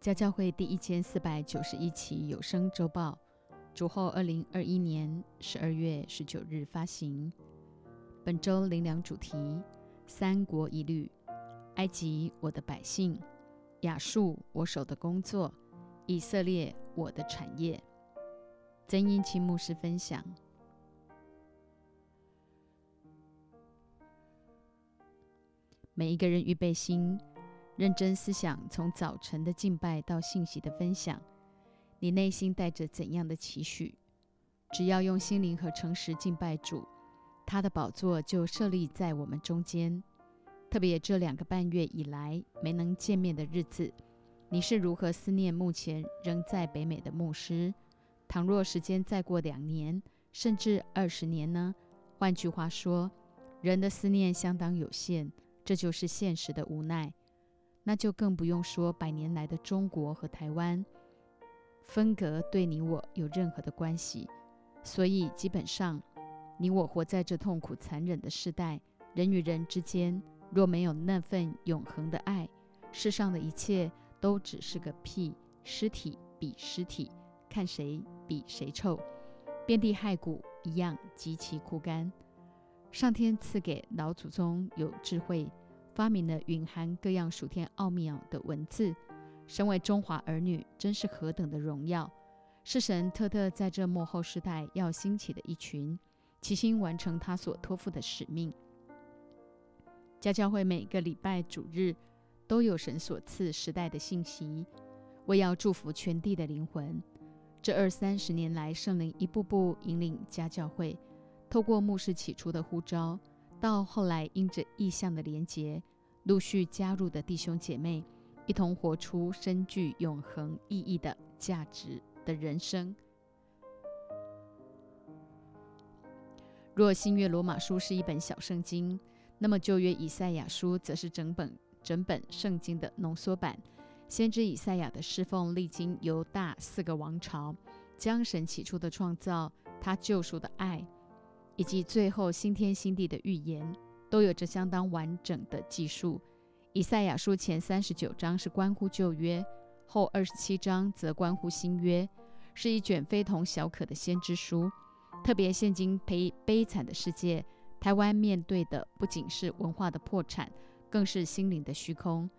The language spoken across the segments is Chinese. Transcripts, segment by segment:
家教会第一千四百九十一期有声周报，主后二零二一年十二月十九日发行。本周灵粮主题：三国一律，埃及我的百姓，亚述我手的工作，以色列我的产业。曾英清牧师分享：每一个人预备心。认真思想，从早晨的敬拜到信息的分享，你内心带着怎样的期许？只要用心灵和诚实敬拜主，他的宝座就设立在我们中间。特别这两个半月以来没能见面的日子，你是如何思念目前仍在北美的牧师？倘若时间再过两年，甚至二十年呢？换句话说，人的思念相当有限，这就是现实的无奈。那就更不用说百年来的中国和台湾分隔对你我有任何的关系，所以基本上你我活在这痛苦残忍的时代，人与人之间若没有那份永恒的爱，世上的一切都只是个屁。尸体比尸体，看谁比谁臭，遍地骸骨一样极其枯干。上天赐给老祖宗有智慧。发明了蕴含各样属天奥妙的文字，身为中华儿女，真是何等的荣耀！是神特特在这幕后时代要兴起的一群，齐心完成他所托付的使命。家教会每个礼拜主日都有神所赐时代的信息，为要祝福全地的灵魂。这二三十年来，圣灵一步步引领家教会，透过牧师起初的呼召。到后来，因着意象的连结，陆续加入的弟兄姐妹，一同活出深具永恒意义的价值的人生。若新约罗马书是一本小圣经，那么旧约以赛亚书则是整本整本圣经的浓缩版。先知以赛亚的侍奉，历经犹大四个王朝，将神起初的创造，他救赎的爱。以及最后新天新地的预言，都有着相当完整的记述。以赛亚书前三十九章是关乎旧约，后二十七章则关乎新约，是一卷非同小可的先知书。特别现今悲悲惨的世界，台湾面对的不仅是文化的破产，更是心灵的虚空，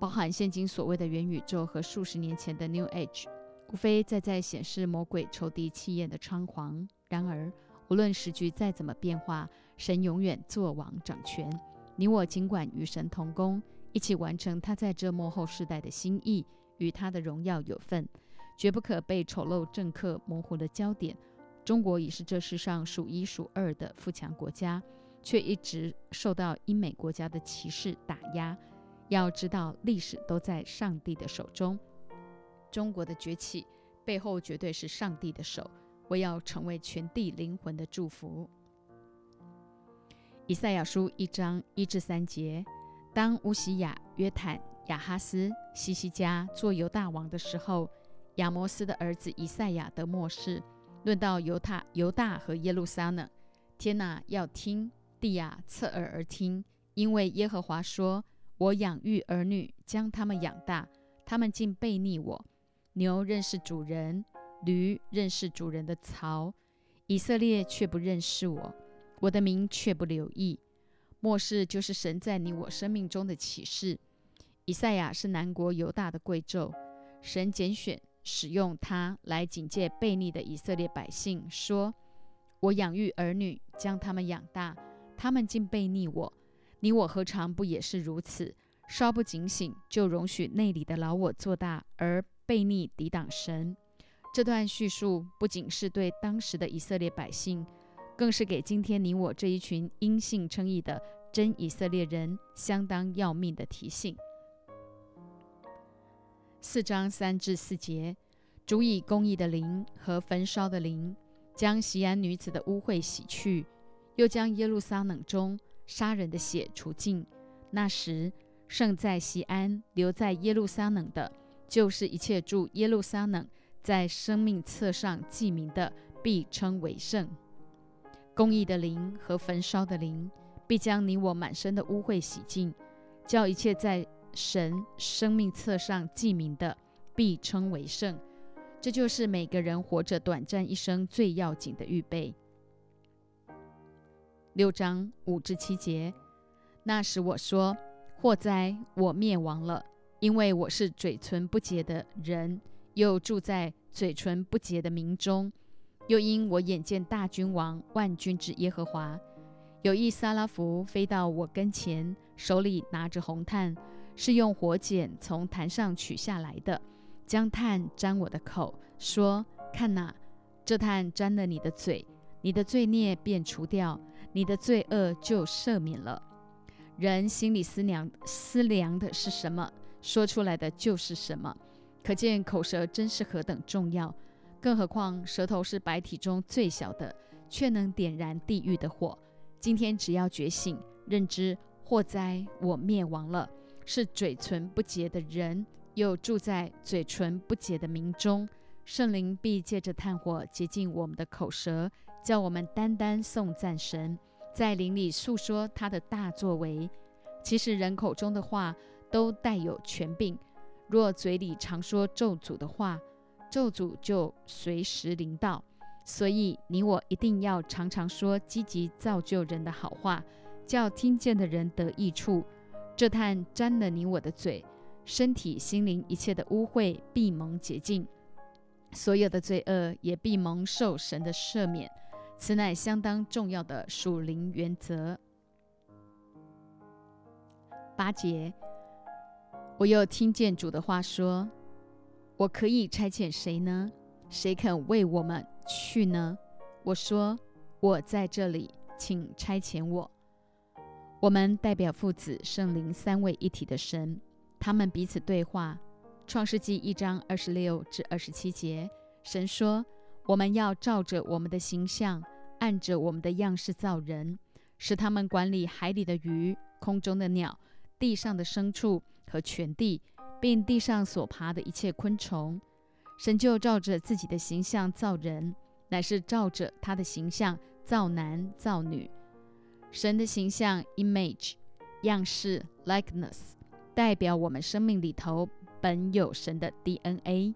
包含现今所谓的元宇宙和数十年前的 New Age，无非在在显示魔鬼仇敌气焰的猖狂。然而，无论时局再怎么变化，神永远作王掌权。你我尽管与神同工，一起完成他在这幕后世代的心意，与他的荣耀有份，绝不可被丑陋政客模糊了焦点。中国已是这世上数一数二的富强国家，却一直受到英美国家的歧视打压。要知道，历史都在上帝的手中。中国的崛起背后，绝对是上帝的手。我要成为全地灵魂的祝福。以赛亚书一章一至三节：当乌西雅、约坦、亚哈斯、西西加做犹大王的时候，亚摩斯的儿子以赛亚得末世。论到犹大、犹大和耶路撒冷，天哪，要听；地呀，侧耳而听。因为耶和华说：“我养育儿女，将他们养大，他们竟背逆我。牛认识主人。”驴认识主人的槽，以色列却不认识我，我的名却不留意。末世就是神在你我生命中的启示。以赛亚是南国犹大的贵胄，神拣选使用他来警戒悖逆的以色列百姓，说：“我养育儿女，将他们养大，他们竟悖逆我。你我何尝不也是如此？稍不警醒，就容许内里的老我做大，而悖逆抵挡神。”这段叙述不仅是对当时的以色列百姓，更是给今天你我这一群因信称义的真以色列人相当要命的提醒。四章三至四节，主以公义的灵和焚烧的灵，将西安女子的污秽洗去，又将耶路撒冷中杀人的血除尽。那时，剩在西安、留在耶路撒冷的，就是一切住耶路撒冷。在生命册上记名的，必称为圣。公义的灵和焚烧的灵，必将你我满身的污秽洗净，叫一切在神生命册上记名的，必称为圣。这就是每个人活着短暂一生最要紧的预备。六章五至七节，那时我说：“祸哉，我灭亡了，因为我是嘴唇不洁的人，又住在嘴唇不洁的民中。又因我眼见大君王万军之耶和华，有一撒拉弗飞到我跟前，手里拿着红炭，是用火剪从坛上取下来的，将炭沾我的口，说：看哪，这炭沾了你的嘴，你的罪孽便除掉。”你的罪恶就赦免了。人心里思量思量的是什么，说出来的就是什么。可见口舌真是何等重要。更何况舌头是白体中最小的，却能点燃地狱的火。今天只要觉醒，认知祸灾，我灭亡了，是嘴唇不洁的人，又住在嘴唇不洁的民中。圣灵必借着炭火洁净我们的口舌。叫我们单单颂赞神，在灵里诉说他的大作为。其实人口中的话都带有权柄，若嘴里常说咒诅的话，咒诅就随时临到。所以你我一定要常常说积极造就人的好话，叫听见的人得益处。这炭沾了你我的嘴，身体、心灵一切的污秽必蒙洁净，所有的罪恶也必蒙受神的赦免。此乃相当重要的属灵原则。八节，我又听见主的话说：“我可以差遣谁呢？谁肯为我们去呢？”我说：“我在这里，请差遣我。”我们代表父子圣灵三位一体的神，他们彼此对话。创世纪一章二十六至二十七节，神说。我们要照着我们的形象，按着我们的样式造人，使他们管理海里的鱼、空中的鸟、地上的牲畜和全地，并地上所爬的一切昆虫。神就照着自己的形象造人，乃是照着他的形象造男造女。神的形象 （image） 样式 （likeness） 代表我们生命里头本有神的 DNA。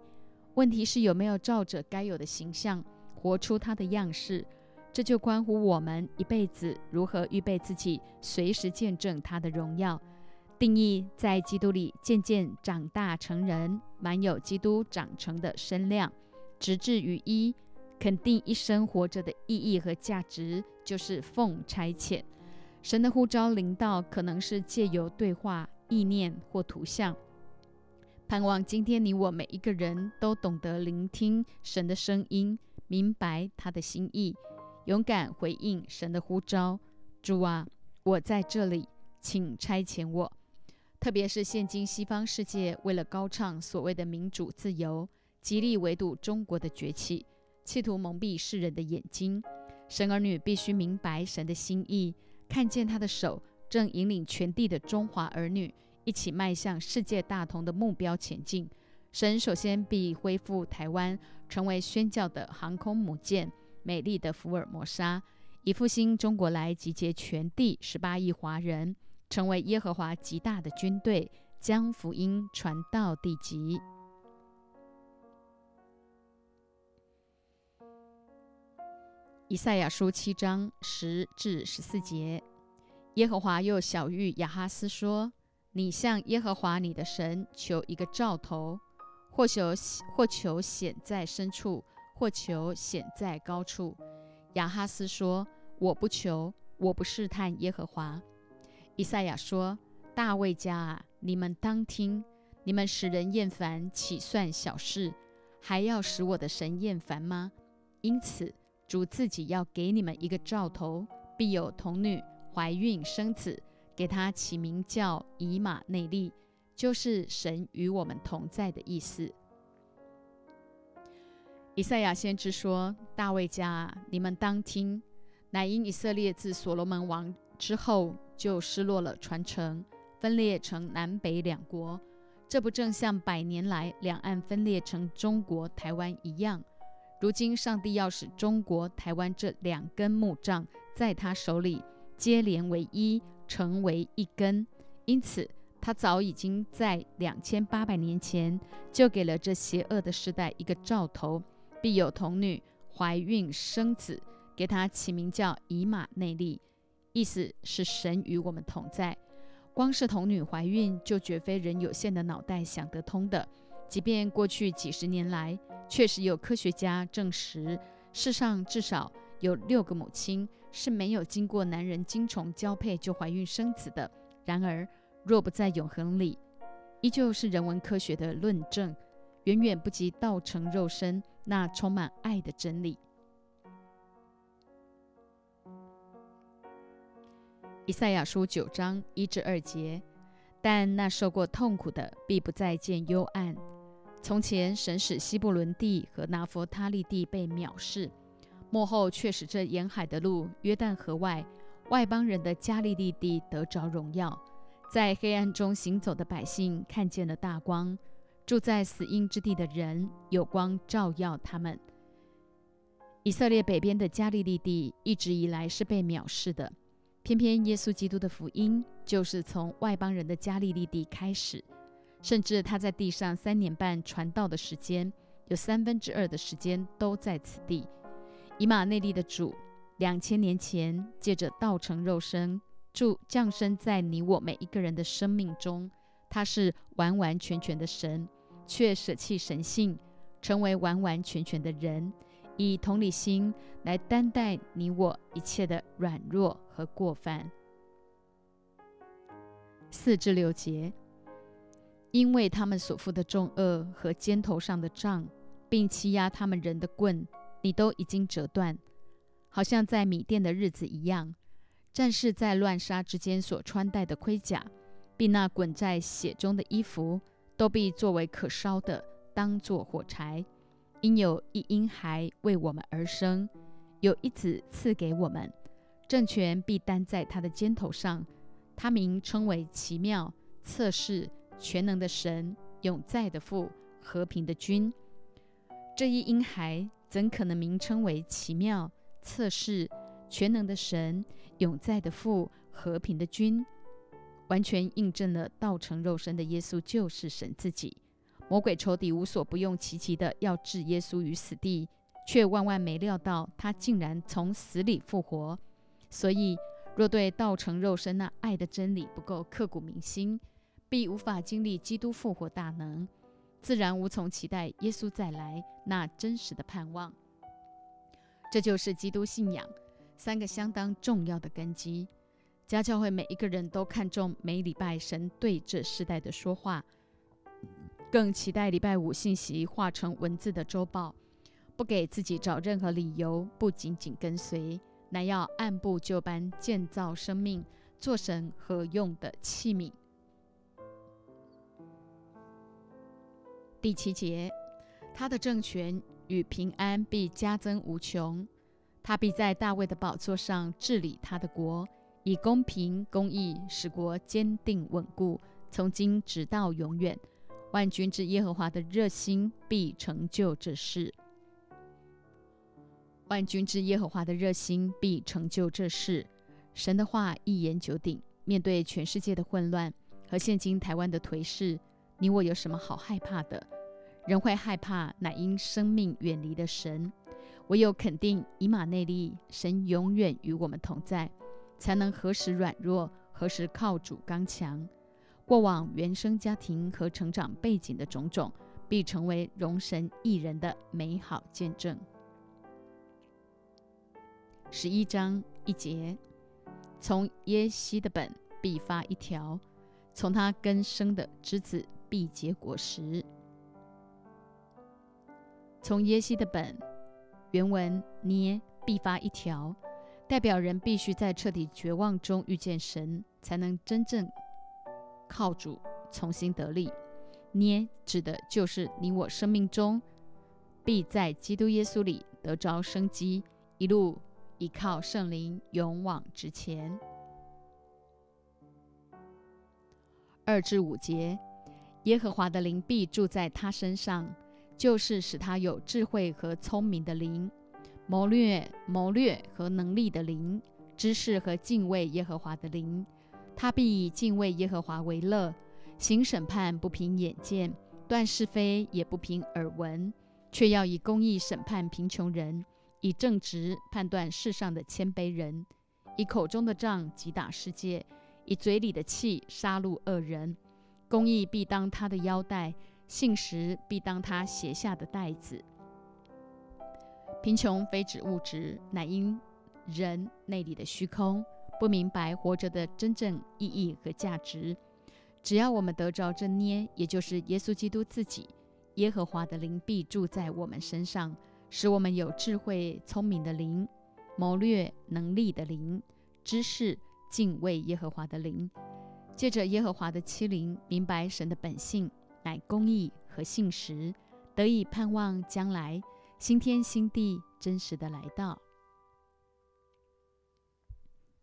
问题是有没有照着该有的形象活出他的样式？这就关乎我们一辈子如何预备自己，随时见证他的荣耀。定义在基督里渐渐长大成人，满有基督长成的身量，直至于一，肯定一生活着的意义和价值，就是奉差遣。神的呼召临到，可能是借由对话、意念或图像。盼望今天你我每一个人都懂得聆听神的声音，明白他的心意，勇敢回应神的呼召。主啊，我在这里，请差遣我。特别是现今西方世界为了高唱所谓的民主自由，极力围堵中国的崛起，企图蒙蔽世人的眼睛。神儿女必须明白神的心意，看见他的手正引领全地的中华儿女。一起迈向世界大同的目标前进。神首先必恢复台湾，成为宣教的航空母舰，美丽的福尔摩沙，以复兴中国来集结全地十八亿华人，成为耶和华极大的军队，将福音传到地极。以赛亚书七章十至十四节，耶和华又小谕亚哈斯说。你向耶和华你的神求一个兆头，或求或求显在深处，或求显在高处。亚哈斯说：“我不求，我不试探耶和华。”以赛亚说：“大卫家啊，你们当听，你们使人厌烦，岂算小事？还要使我的神厌烦吗？因此，主自己要给你们一个兆头，必有童女怀孕生子。”给他起名叫以马内利，就是神与我们同在的意思。以赛亚先知说：“大卫家啊，你们当听，乃因以色列自所罗门王之后就失落了传承，分裂成南北两国。这不正像百年来两岸分裂成中国台湾一样？如今上帝要使中国台湾这两根木杖在他手里接连为一。”成为一根，因此他早已经在两千八百年前就给了这邪恶的时代一个兆头：必有童女怀孕生子，给他起名叫以马内利，意思是神与我们同在。光是童女怀孕，就绝非人有限的脑袋想得通的。即便过去几十年来，确实有科学家证实，世上至少有六个母亲是没有经过男人精虫交配就怀孕生子的。然而，若不在永恒里，依旧是人文科学的论证，远远不及道成肉身那充满爱的真理。以赛亚书九章一至二节，但那受过痛苦的，必不再见幽暗。从前神使西布伦地和拿佛他利地被藐视，幕后却使这沿海的路、约旦河外外邦人的加利利地得着荣耀。在黑暗中行走的百姓看见了大光，住在死荫之地的人有光照耀他们。以色列北边的加利利地一直以来是被藐视的，偏偏耶稣基督的福音就是从外邦人的加利利地开始，甚至他在地上三年半传道的时间，有三分之二的时间都在此地。以马内利的主两千年前借着道成肉身。住降生在你我每一个人的生命中，他是完完全全的神，却舍弃神性，成为完完全全的人，以同理心来担待你我一切的软弱和过犯。四至六节，因为他们所负的重恶和肩头上的杖，并欺压他们人的棍，你都已经折断，好像在米店的日子一样。战士在乱杀之间所穿戴的盔甲，并那滚在血中的衣服，都必作为可烧的，当作火柴。因有一婴孩为我们而生，有一子赐给我们，政权必担在他的肩头上。他名称为奇妙、测试、全能的神，永在的父，和平的君。这一婴孩怎可能名称为奇妙、测试、全能的神？永在的父，和平的君，完全印证了道成肉身的耶稣就是神自己。魔鬼仇敌无所不用其极的要置耶稣于死地，却万万没料到他竟然从死里复活。所以，若对道成肉身那爱的真理不够刻骨铭心，必无法经历基督复活大能，自然无从期待耶稣再来那真实的盼望。这就是基督信仰。三个相当重要的根基，家教会每一个人都看重每礼拜神对这世代的说话，更期待礼拜五信息化成文字的周报，不给自己找任何理由，不仅仅跟随，乃要按部就班建造生命，做神合用的器皿。第七节，他的政权与平安必加增无穷。他必在大卫的宝座上治理他的国，以公平公义使国坚定稳固，从今直到永远。万军之耶和华的热心必成就这事。万军之耶和华的热心必成就这事。神的话一言九鼎。面对全世界的混乱和现今台湾的颓势，你我有什么好害怕的？人会害怕，乃因生命远离了神。唯有肯定以马内利，神永远与我们同在，才能何时软弱，何时靠主刚强。过往原生家庭和成长背景的种种，必成为容神一人的美好见证。十一章一节，从耶西的本必发一条，从他根生的枝子必结果实。从耶西的本。原文捏必发一条，代表人必须在彻底绝望中遇见神，才能真正靠主重新得力。捏指的就是你我生命中必在基督耶稣里得着生机，一路依靠圣灵勇往直前。二至五节，耶和华的灵必住在他身上。就是使他有智慧和聪明的灵，谋略、谋略和能力的灵，知识和敬畏耶和华的灵。他必以敬畏耶和华为乐，行审判不凭眼见，断是非也不凭耳闻，却要以公义审判贫穷人，以正直判断世上的谦卑人，以口中的杖击打世界，以嘴里的气杀戮恶人。公义必当他的腰带，信实必当他鞋下的带子。贫穷非指物质，乃因人内里的虚空，不明白活着的真正意义和价值。只要我们得着真捏，也就是耶稣基督自己，耶和华的灵必住在我们身上，使我们有智慧、聪明的灵，谋略能力的灵，知识敬畏耶和华的灵。借着耶和华的欺凌，明白神的本性乃公义和信实，得以盼望将来。新天新地真实的来到。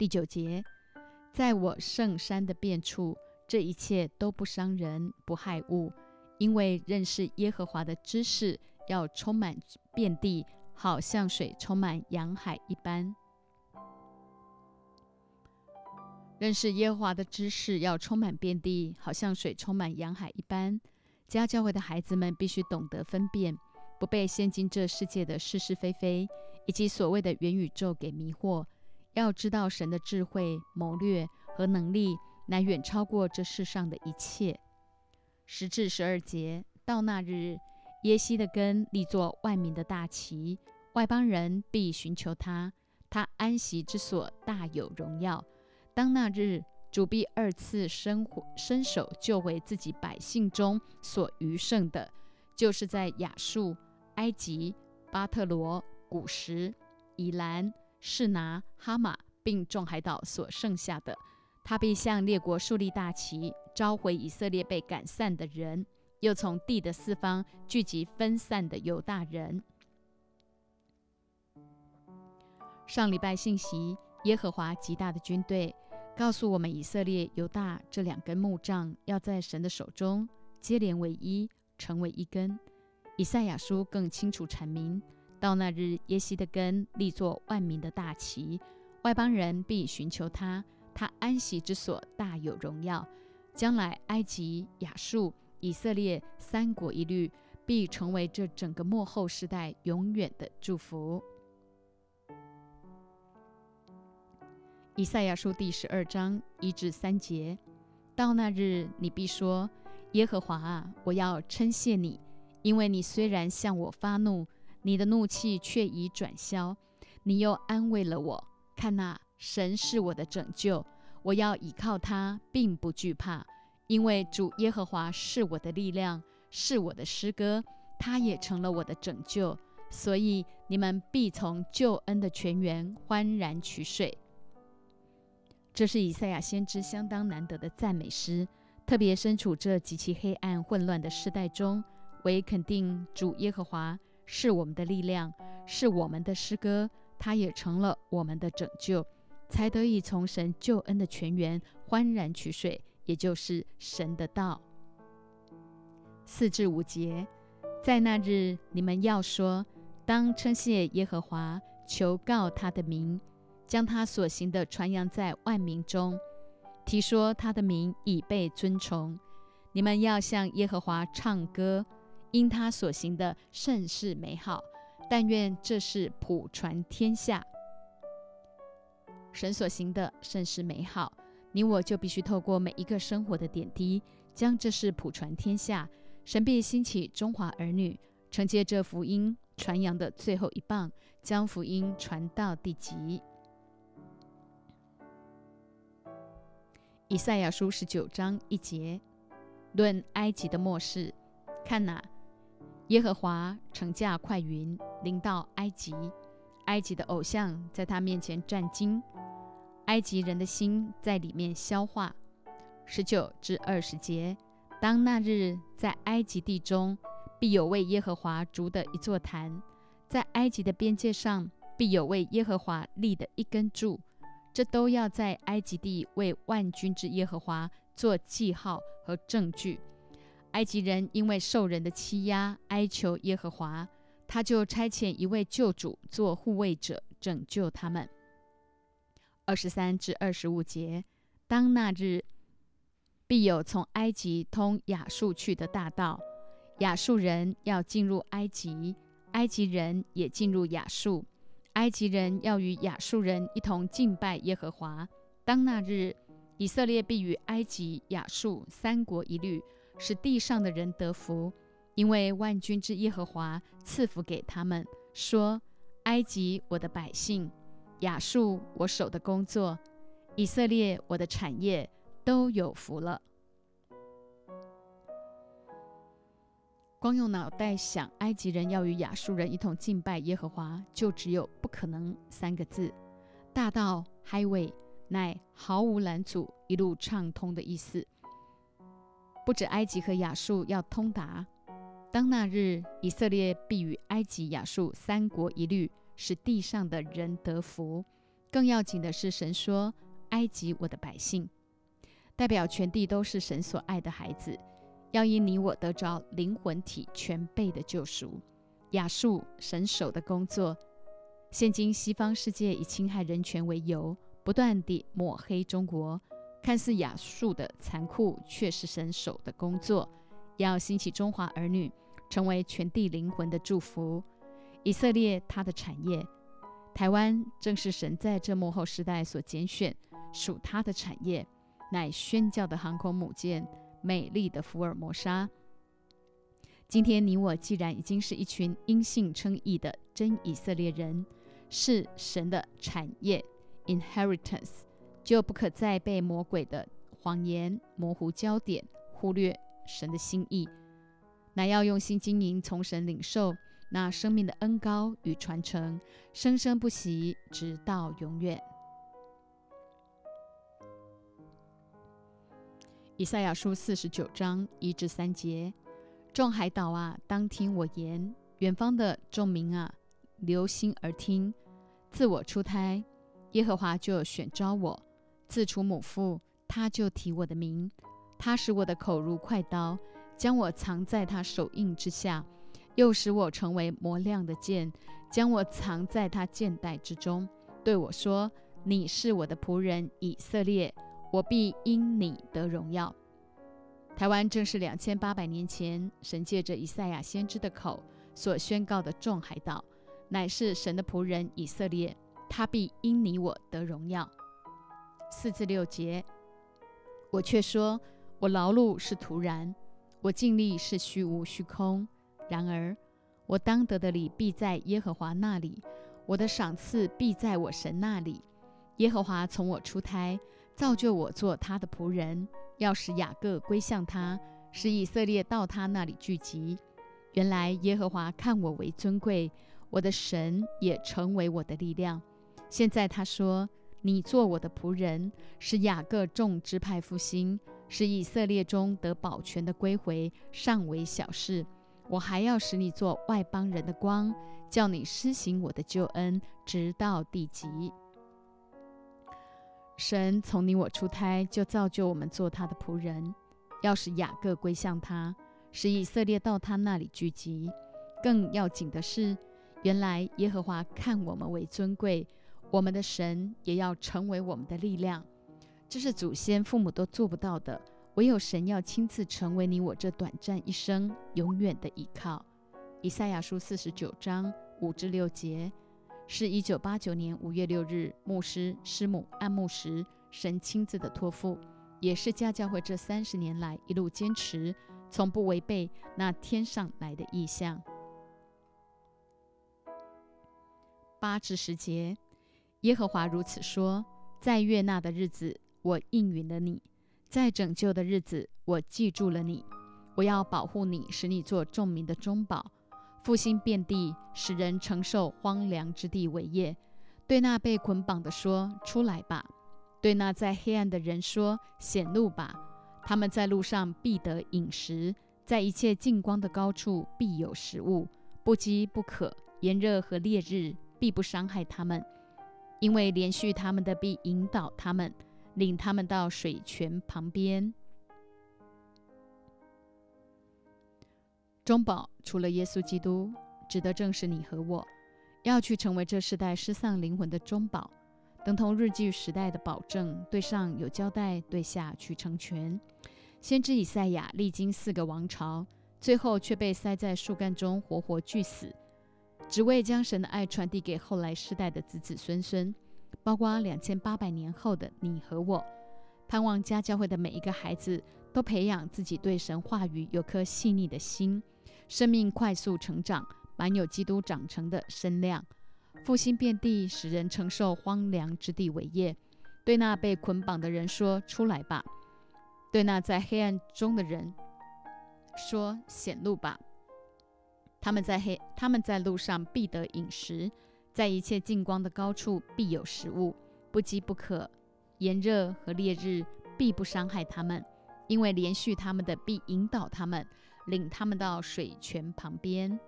第九节，在我圣山的遍处，这一切都不伤人，不害物，因为认识耶和华的知识要充满遍地，好像水充满洋海一般。认识耶和华的知识要充满遍地，好像水充满洋海一般。家教会的孩子们必须懂得分辨。不被现今这世界的是是非非以及所谓的元宇宙给迷惑，要知道神的智慧、谋略和能力乃远超过这世上的一切。十至十二节，到那日，耶西的根立作万民的大旗，外邦人必寻求他，他安息之所大有荣耀。当那日，主必二次伸伸手救回自己百姓中所余剩的，就是在亚述。埃及、巴特罗、古什、以兰、是拿、哈马，并众海岛所剩下的，他必向列国树立大旗，召回以色列被赶散的人，又从地的四方聚集分散的犹大人。上礼拜信息，耶和华极大的军队告诉我们，以色列、犹大这两根木杖要在神的手中接连为一，成为一根。以赛亚书更清楚阐明，到那日，耶西的根立作万民的大旗，外邦人必寻求他，他安息之所大有荣耀。将来，埃及、亚述、以色列三国一律，必成为这整个末后时代永远的祝福。以赛亚书第十二章一至三节：到那日，你必说：耶和华啊，我要称谢你。因为你虽然向我发怒，你的怒气却已转消，你又安慰了我。看那神是我的拯救，我要倚靠他，并不惧怕，因为主耶和华是我的力量，是我的诗歌，他也成了我的拯救。所以你们必从救恩的泉源欢然取水。这是以赛亚先知相当难得的赞美诗，特别身处这极其黑暗混乱的时代中。为肯定主耶和华是我们的力量，是我们的诗歌，他也成了我们的拯救，才得以从神救恩的泉源欢然取水，也就是神的道。四至五节，在那日你们要说：当称谢耶和华，求告他的名，将他所行的传扬在万民中，提说他的名已被尊崇。你们要向耶和华唱歌。因他所行的甚是美好，但愿这是普传天下。神所行的甚是美好，你我就必须透过每一个生活的点滴，将这事普传天下。神必兴起中华儿女，承接这福音传扬的最后一棒，将福音传到地极。以赛亚书十九章一节，论埃及的末世，看哪。耶和华乘驾快云，临到埃及，埃及的偶像在他面前战惊，埃及人的心在里面消化。十九至二十节，当那日在埃及地中，必有为耶和华筑的一座坛，在埃及的边界上，必有为耶和华立的一根柱，这都要在埃及地为万军之耶和华做记号和证据。埃及人因为受人的欺压，哀求耶和华，他就差遣一位救主做护卫者，拯救他们。二十三至二十五节，当那日必有从埃及通亚述去的大道。亚述人要进入埃及，埃及人也进入亚述。埃及人要与亚述人一同敬拜耶和华。当那日，以色列必与埃及、亚述三国一律，使地上的人得福，因为万军之耶和华赐福给他们，说：“埃及，我的百姓；亚述，我手的工作；以色列，我的产业，都有福了。”光用脑袋想，埃及人要与亚述人一同敬拜耶和华，就只有“不可能”三个字。大道 （highway） 乃毫无拦阻、一路畅通的意思。不止埃及和亚述要通达，当那日，以色列必与埃及、亚述三国一律，使地上的人得福。更要紧的是，神说：“埃及，我的百姓，代表全地都是神所爱的孩子。”要因你我得着灵魂体全备的救赎。亚述神手的工作，现今西方世界以侵害人权为由，不断地抹黑中国。看似雅述的残酷，却是神手的工作。要兴起中华儿女，成为全地灵魂的祝福。以色列他的产业，台湾正是神在这幕后时代所拣选属他的产业，乃宣教的航空母舰。美丽的福尔摩沙。今天你我既然已经是一群因信称义的真以色列人，是神的产业 （inheritance），就不可再被魔鬼的谎言模糊焦点，忽略神的心意，乃要用心经营，从神领受那生命的恩高与传承，生生不息，直到永远。以赛亚书四十九章一至三节：众海岛啊，当听我言；远方的众民啊，留心而听。自我出胎，耶和华就选召我；自除母腹，他就提我的名。他使我的口如快刀，将我藏在他手印之下；又使我成为磨亮的剑，将我藏在他剑带之中。对我说：“你是我的仆人以色列。”我必因你得荣耀。台湾正是两千八百年前神借着以赛亚先知的口所宣告的众海岛，乃是神的仆人以色列，他必因你我得荣耀。四至六节，我却说，我劳碌是徒然，我尽力是虚无虚空。然而，我当得的礼必在耶和华那里，我的赏赐必在我神那里。耶和华从我出胎。造就我做他的仆人，要使雅各归向他，使以色列到他那里聚集。原来耶和华看我为尊贵，我的神也成为我的力量。现在他说：“你做我的仆人，使雅各众支派复兴，使以色列中得保全的归回，尚为小事。我还要使你做外邦人的光，叫你施行我的救恩，直到地极。”神从你我出胎就造就我们做他的仆人，要使雅各归向他，使以色列到他那里聚集。更要紧的是，原来耶和华看我们为尊贵，我们的神也要成为我们的力量。这是祖先父母都做不到的，唯有神要亲自成为你我这短暂一生永远的依靠。以赛亚书四十九章五至六节。是一九八九年五月六日，牧师师母按牧时，神亲自的托付，也是家教会这三十年来一路坚持，从不违背那天上来的意象。八至十节，耶和华如此说：在悦纳的日子，我应允了你；在拯救的日子，我记住了你。我要保护你，使你做众民的中保。复兴遍地，使人承受荒凉之地为业。对那被捆绑的说：“出来吧！”对那在黑暗的人说：“显露吧！”他们在路上必得饮食，在一切近光的高处必有食物，不饥不渴，炎热和烈日必不伤害他们，因为连续他们的必引导他们，领他们到水泉旁边。中保除了耶稣基督，指的正是你和我，要去成为这世代失丧灵魂的中保，等同日据时代的保证，对上有交代，对下去成全。先知以赛亚历经四个王朝，最后却被塞在树干中活活锯死，只为将神的爱传递给后来世代的子子孙孙，包括两千八百年后的你和我。盼望家教会的每一个孩子都培养自己对神话语有颗细腻的心，生命快速成长，满有基督长成的身量，复兴遍地，使人承受荒凉之地伟业。对那被捆绑的人说：“出来吧！”对那在黑暗中的人说：“显露吧！”他们在黑，他们在路上必得饮食，在一切近光的高处必有食物，不饥不渴。炎热和烈日必不伤害他们，因为连续他们的必引导他们，领他们到水泉旁边。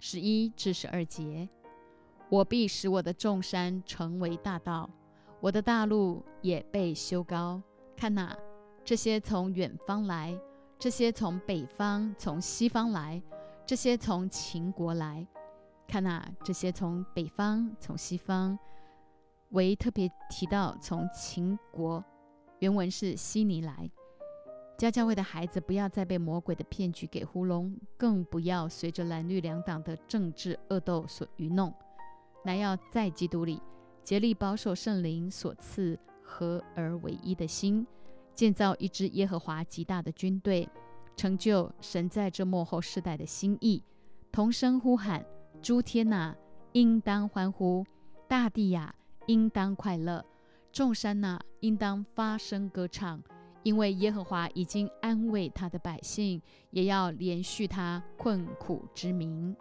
十一至十二节，我必使我的众山成为大道，我的大路也被修高。看哪，这些从远方来，这些从北方、从西方来，这些从秦国来。看哪，这些从北方、从西方。唯特别提到从秦国，原文是悉尼来。家教会的孩子不要再被魔鬼的骗局给糊弄，更不要随着蓝绿两党的政治恶斗所愚弄，乃要在基督里竭力保守圣灵所赐合而为一的心，建造一支耶和华极大的军队，成就神在这幕后世代的心意。同声呼喊：诸天呐，应当欢呼；大地呀！应当快乐，众山呐，应当发声歌唱，因为耶和华已经安慰他的百姓，也要连续他困苦之名。